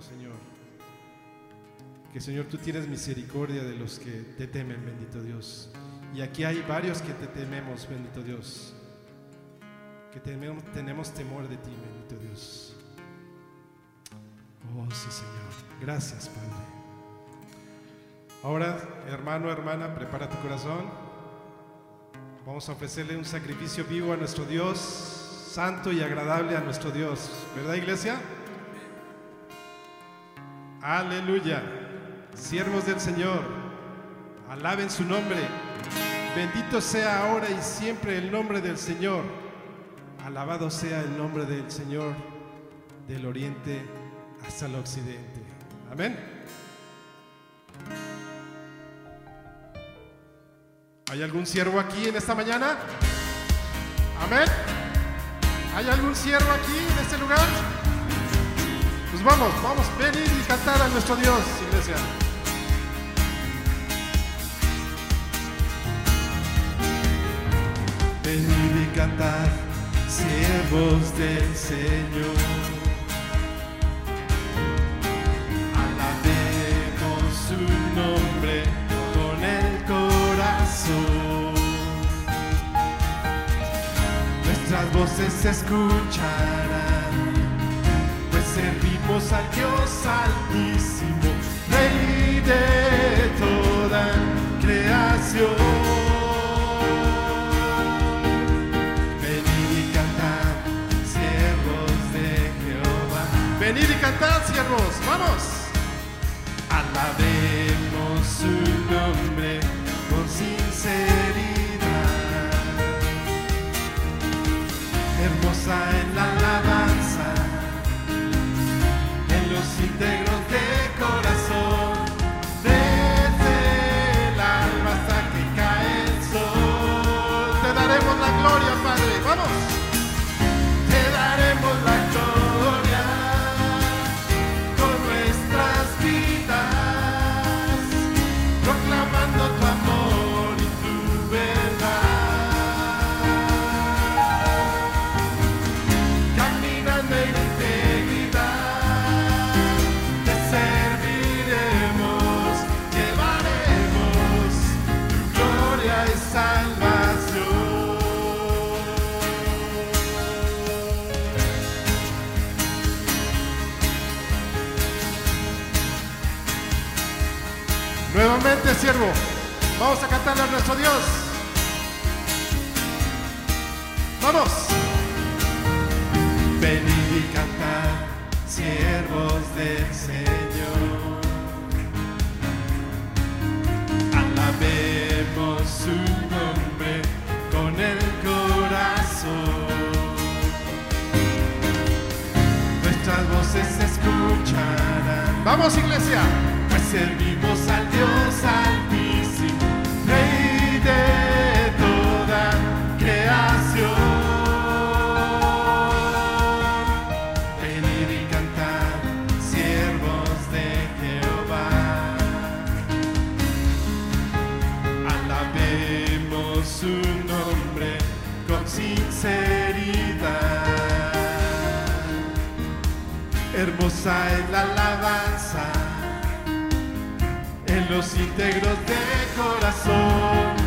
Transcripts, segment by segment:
Señor. Que Señor, tú tienes misericordia de los que te temen, bendito Dios. Y aquí hay varios que te tememos, bendito Dios. Que tenemos, tenemos temor de ti, bendito Dios. Oh, sí, Señor. Gracias, Padre. Ahora, hermano, hermana, prepara tu corazón. Vamos a ofrecerle un sacrificio vivo a nuestro Dios, santo y agradable a nuestro Dios. ¿Verdad, iglesia? Aleluya. Siervos del Señor, alaben su nombre. Bendito sea ahora y siempre el nombre del Señor. Alabado sea el nombre del Señor del oriente hasta el occidente. Amén. ¿Hay algún siervo aquí en esta mañana? Amén. ¿Hay algún siervo aquí en este lugar? Pues vamos, vamos, venir y cantar a nuestro Dios, iglesia. Venid y cantar, siervos del Señor. Alabemos su nombre con el corazón. Nuestras voces se escucharán, pues servimos al Dios Altísimo, Rey de toda creación. Venid y cantad, siervos de Jehová. Venid y cantad, siervos, vamos. Alabemos su nombre con sinceridad. Hermosa A nuestro Dios. Vamos. Venid y cantad, siervos del Señor. Alabemos su nombre con el corazón. Nuestras voces se escucharán. Vamos, iglesia. Pues servimos los íntegros de corazón,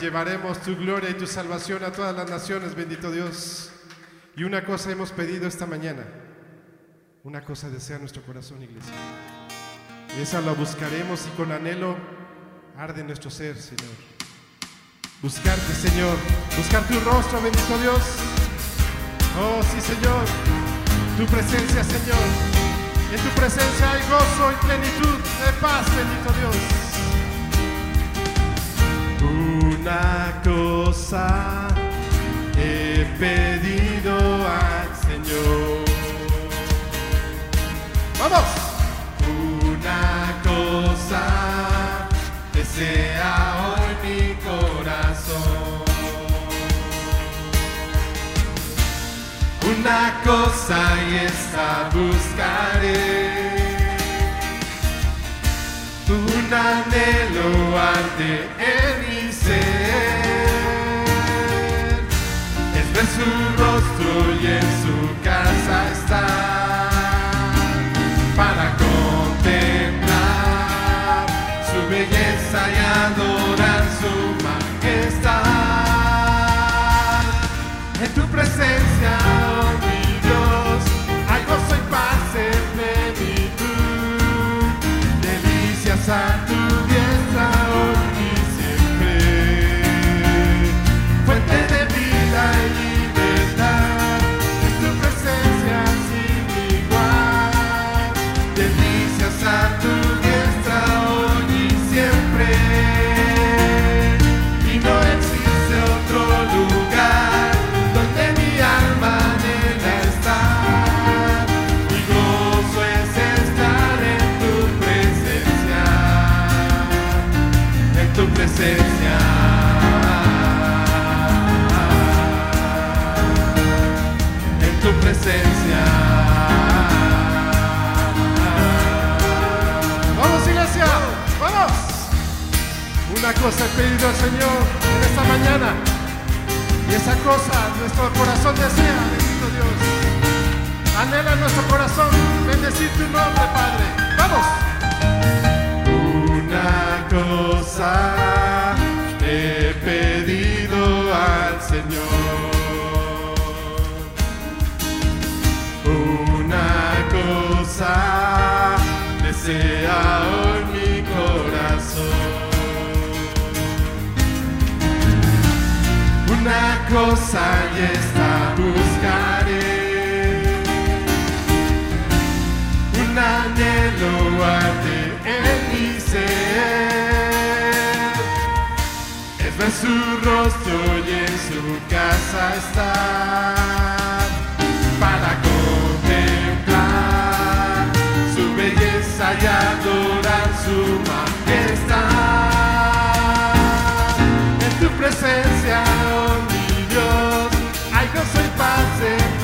Llevaremos tu gloria y tu salvación a todas las naciones, bendito Dios. Y una cosa hemos pedido esta mañana. Una cosa desea nuestro corazón, iglesia. Y esa la buscaremos y con anhelo arde nuestro ser, Señor. Buscarte, Señor. Buscar tu rostro, bendito Dios. Oh, sí, Señor. Tu presencia, Señor. En tu presencia hay gozo y plenitud de paz, bendito Dios. Una cosa he pedido al Señor. ¡Vamos! Una cosa desea hoy mi corazón. Una cosa y esta buscaré. Un anhelo arde en ser. Es ver su rostro y en su casa estar para contemplar su belleza y adorar su majestad. En tu presencia, oh mi Dios, hay gozo y paz en plenitud. Delicias a Una cosa he pedido al Señor en esta mañana. Y esa cosa nuestro corazón desea, bendito Dios. Anhela nuestro corazón bendecir tu nombre, Padre. ¡Vamos! Cosa y esta buscaré. Un anhelo arde en mi ser. Es ver su rostro y en su casa estar. Para contemplar su belleza y adorar su majestad. En tu presencia,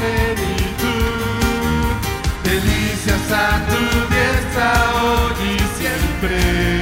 plenitud. Delicias a tu diestra hoy y siempre.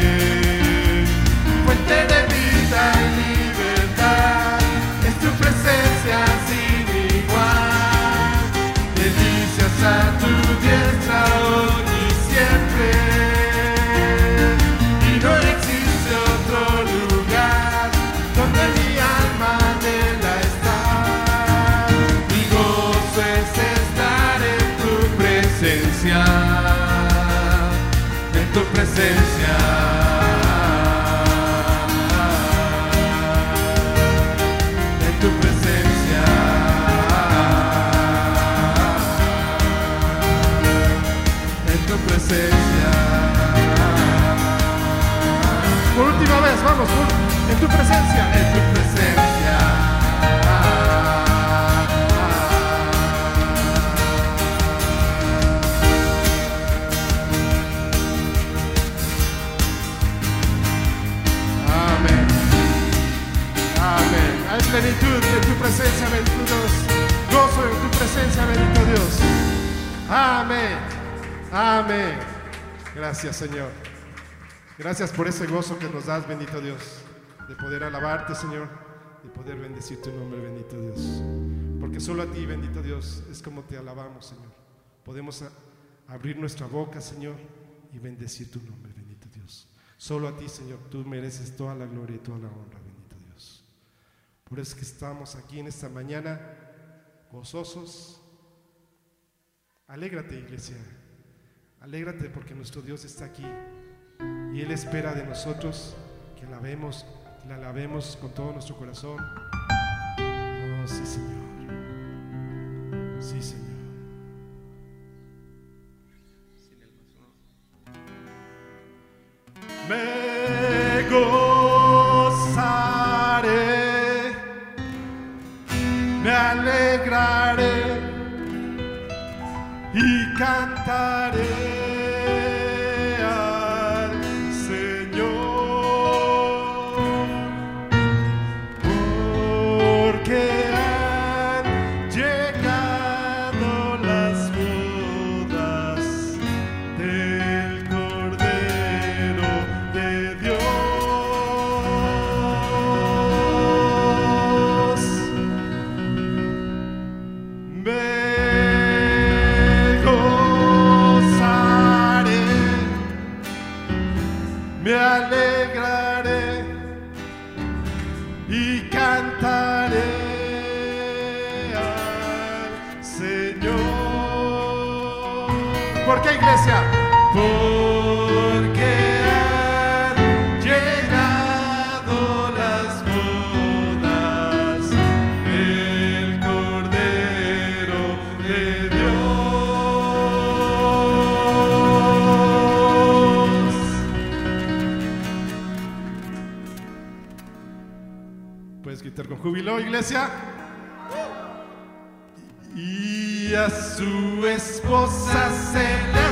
Plenitud en tu presencia, bendito Dios. Gozo en tu presencia, bendito Dios. Amén. Amén. Gracias, Señor. Gracias por ese gozo que nos das, bendito Dios, de poder alabarte, Señor, de poder bendecir tu nombre, bendito Dios. Porque solo a ti, bendito Dios, es como te alabamos, Señor. Podemos abrir nuestra boca, Señor, y bendecir tu nombre, bendito Dios. Solo a ti, Señor, tú mereces toda la gloria y toda la honra, bendito Dios. Por eso es que estamos aquí en esta mañana gozosos. Alégrate, iglesia. Alégrate porque nuestro Dios está aquí y Él espera de nosotros que la vemos, la alabemos con todo nuestro corazón. Oh, sí, Señor. Sí, Señor. Me gozaré, me alegraré y cantaré con iglesia. Y a su esposa se le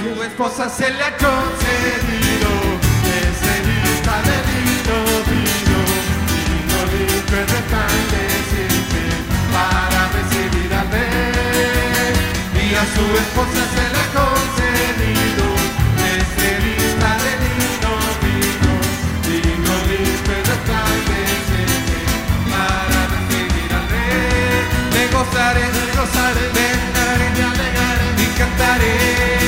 Su esposa se le ha concedido que se vista de lino fino, lino limpio y resplandeciente para recibir al rey. Y a su esposa se le ha concedido que se vista de lino fino, lino limpio y resplandeciente para recibir al rey. Me gozaré, me gozaré, me alegraré, me alegraré y cantaré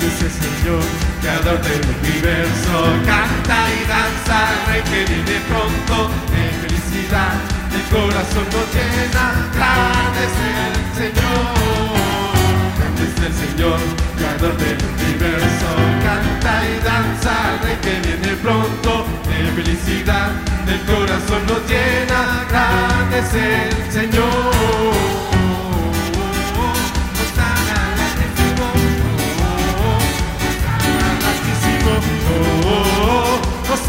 dice Señor, creador del universo. Canta y danza, rey que viene pronto, en felicidad el corazón nos llena. Grande es el Señor, grande es el Señor, creador del universo. Canta y danza, rey que viene pronto, en felicidad el corazón nos llena. Grande es el Señor.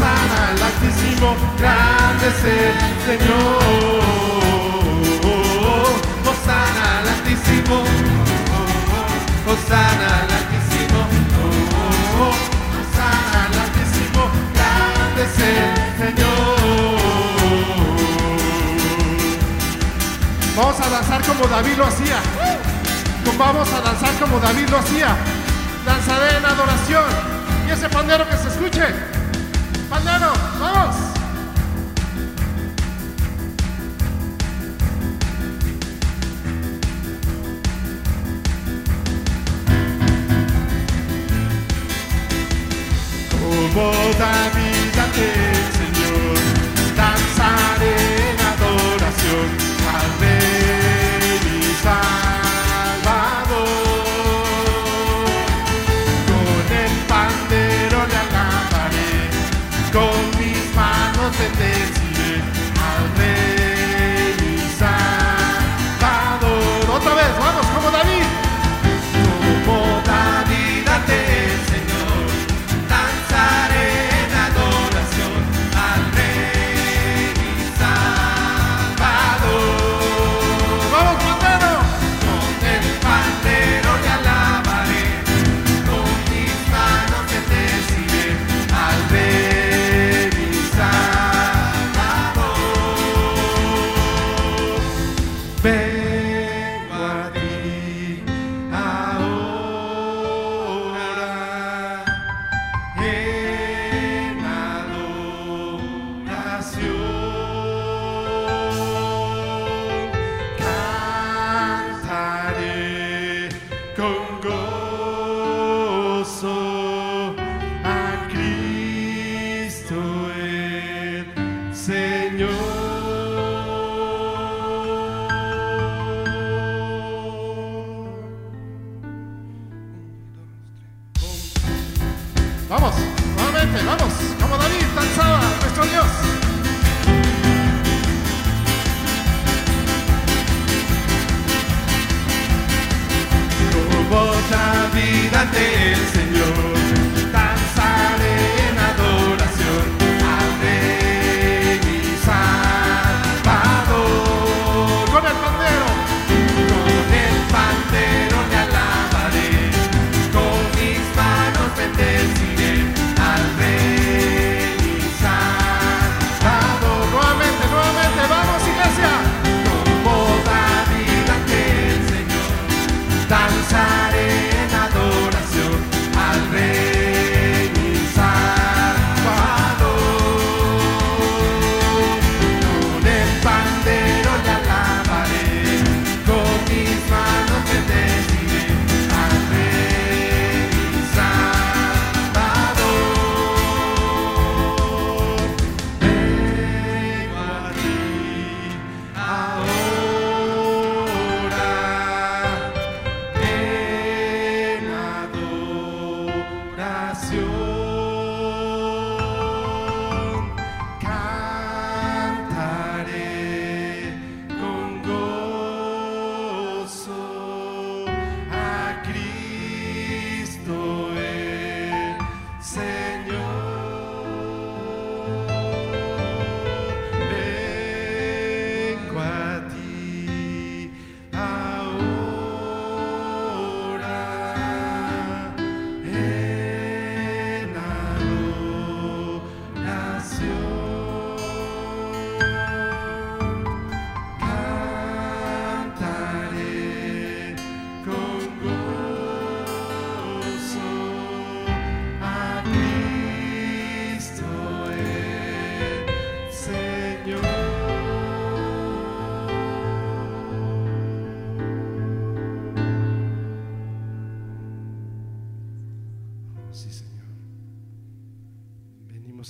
al Altísimo, grande es el Señor. Osana al Altísimo, oh. Osana al Altísimo, Osana Altísimo, grande es el Señor. Vamos a danzar como David lo hacía. Vamos a danzar como David lo hacía. Danzaré en adoración. Y ese pandero que se escuche. ¡Pandero! ¡Vamos! Como da vida antes.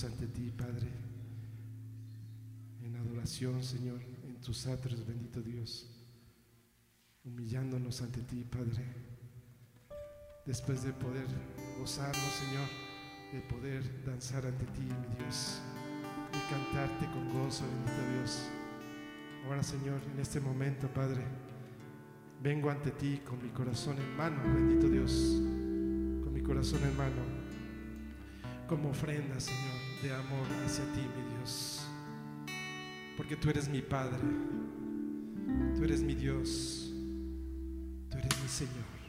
Ante ti, Padre, en adoración, Señor, en tus atrios, bendito Dios, humillándonos ante ti, Padre, después de poder gozarnos, Señor, de poder danzar ante ti, mi Dios, y cantarte con gozo, bendito Dios. Ahora, Señor, en este momento, Padre, vengo ante ti con mi corazón en mano, bendito Dios, con mi corazón en mano, como ofrenda, Señor, de amor hacia ti, mi Dios. Porque tú eres mi Padre, tú eres mi Dios, tú eres mi Señor.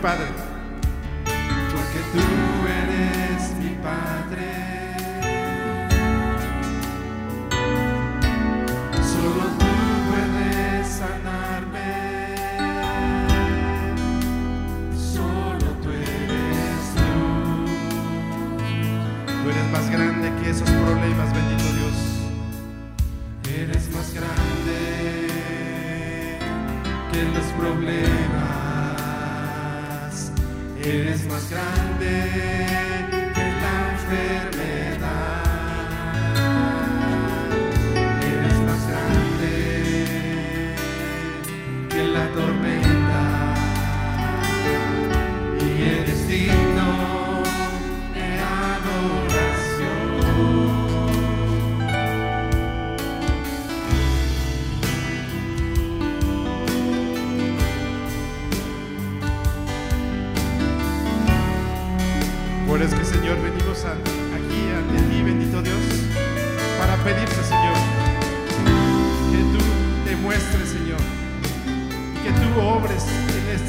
Padre,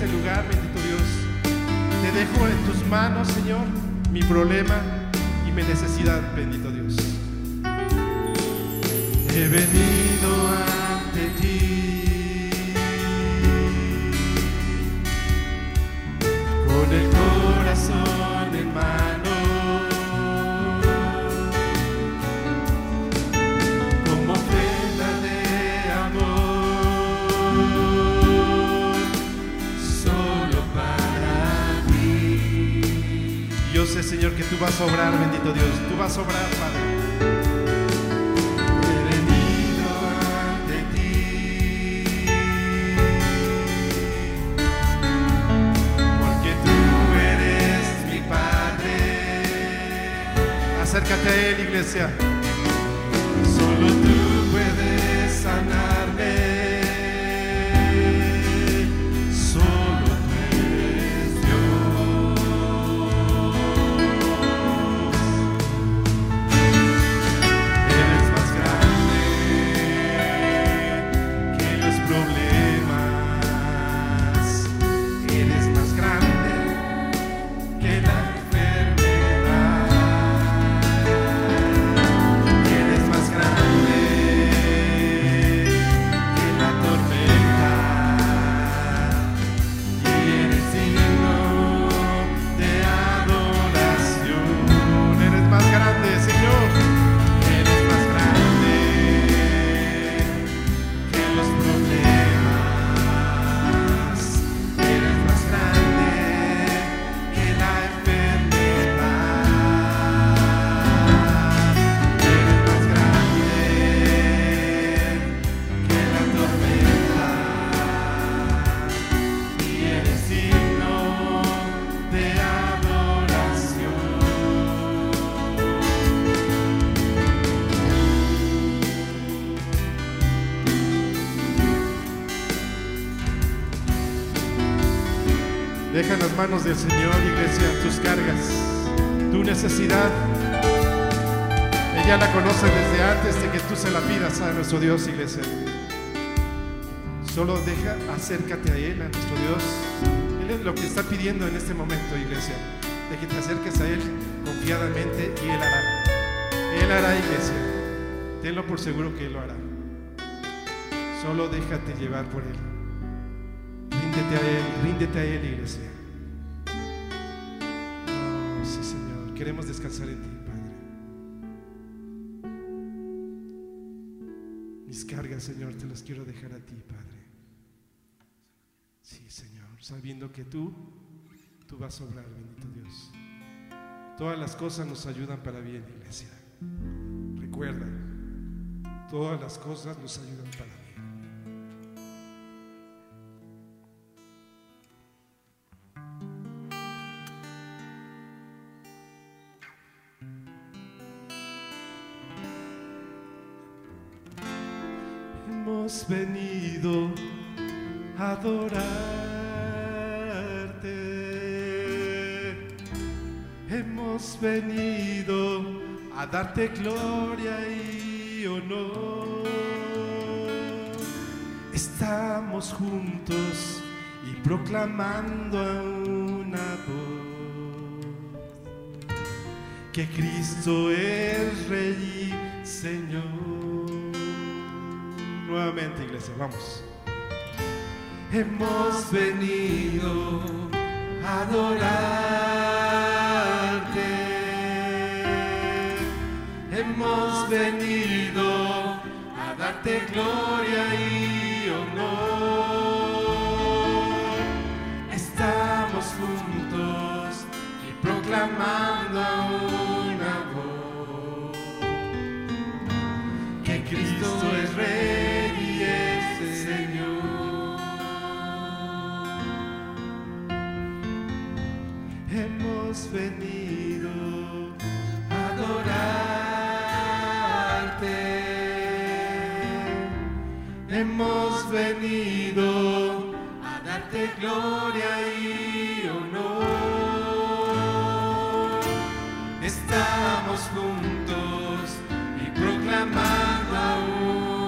este lugar, bendito Dios. Te dejo en tus manos, Señor, mi problema y mi necesidad, bendito Dios. He venido ante ti con el corazón en mano, Señor, que tú vas a obrar, bendito Dios, tú vas a obrar, Padre. He venido ante ti porque tú eres mi Padre. Acércate a Él, iglesia. Manos del Señor, iglesia, tus cargas, tu necesidad. Ella la conoce desde antes de que tú se la pidas a nuestro Dios, iglesia. Solo deja, acércate a Él, a nuestro Dios. Él es lo que está pidiendo en este momento, iglesia. De que te acerques a Él confiadamente y Él hará. Él hará, iglesia. Tenlo por seguro que Él lo hará. Solo déjate llevar por Él. Ríndete a Él, ríndete a Él, iglesia. Queremos descansar en ti, Padre. Mis cargas, Señor, te las quiero dejar a ti, Padre. Sí, Señor, sabiendo que tú, tú vas a obrar, bendito Dios. Todas las cosas nos ayudan para bien, iglesia. Recuerda, todas las cosas nos ayudan para bien. Darte gloria y honor. Estamos juntos y proclamando a una voz que Cristo es Rey y Señor. Nuevamente, iglesia, vamos. Hemos venido a adorarte. Hemos venido a darte gloria y honor. Estamos juntos y proclamando a una voz que Cristo es Rey venido a darte gloria y honor. Estamos juntos y proclamando a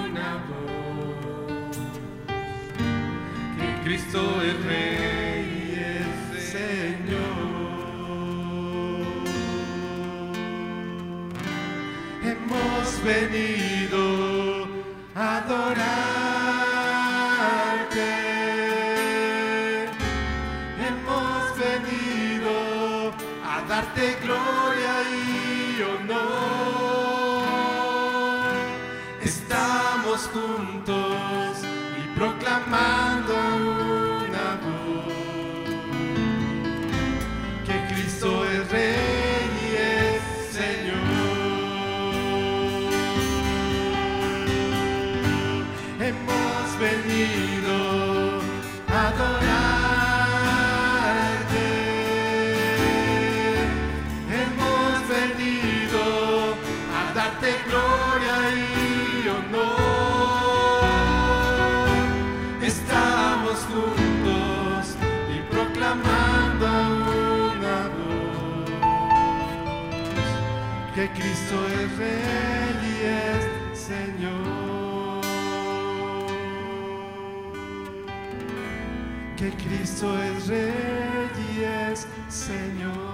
una voz que Cristo es Rey Señor. Hemos venido Cristo es Rey y es Señor. Que Cristo es Rey y es Señor.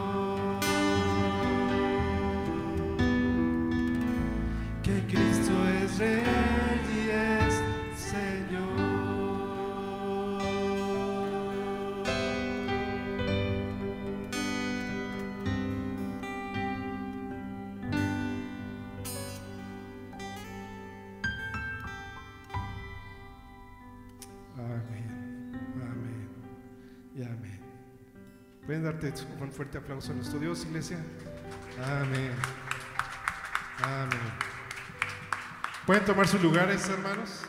¿Pueden darte un fuerte aplauso a nuestro Dios, iglesia? Amén. Amén. ¿Pueden tomar sus lugares, hermanos?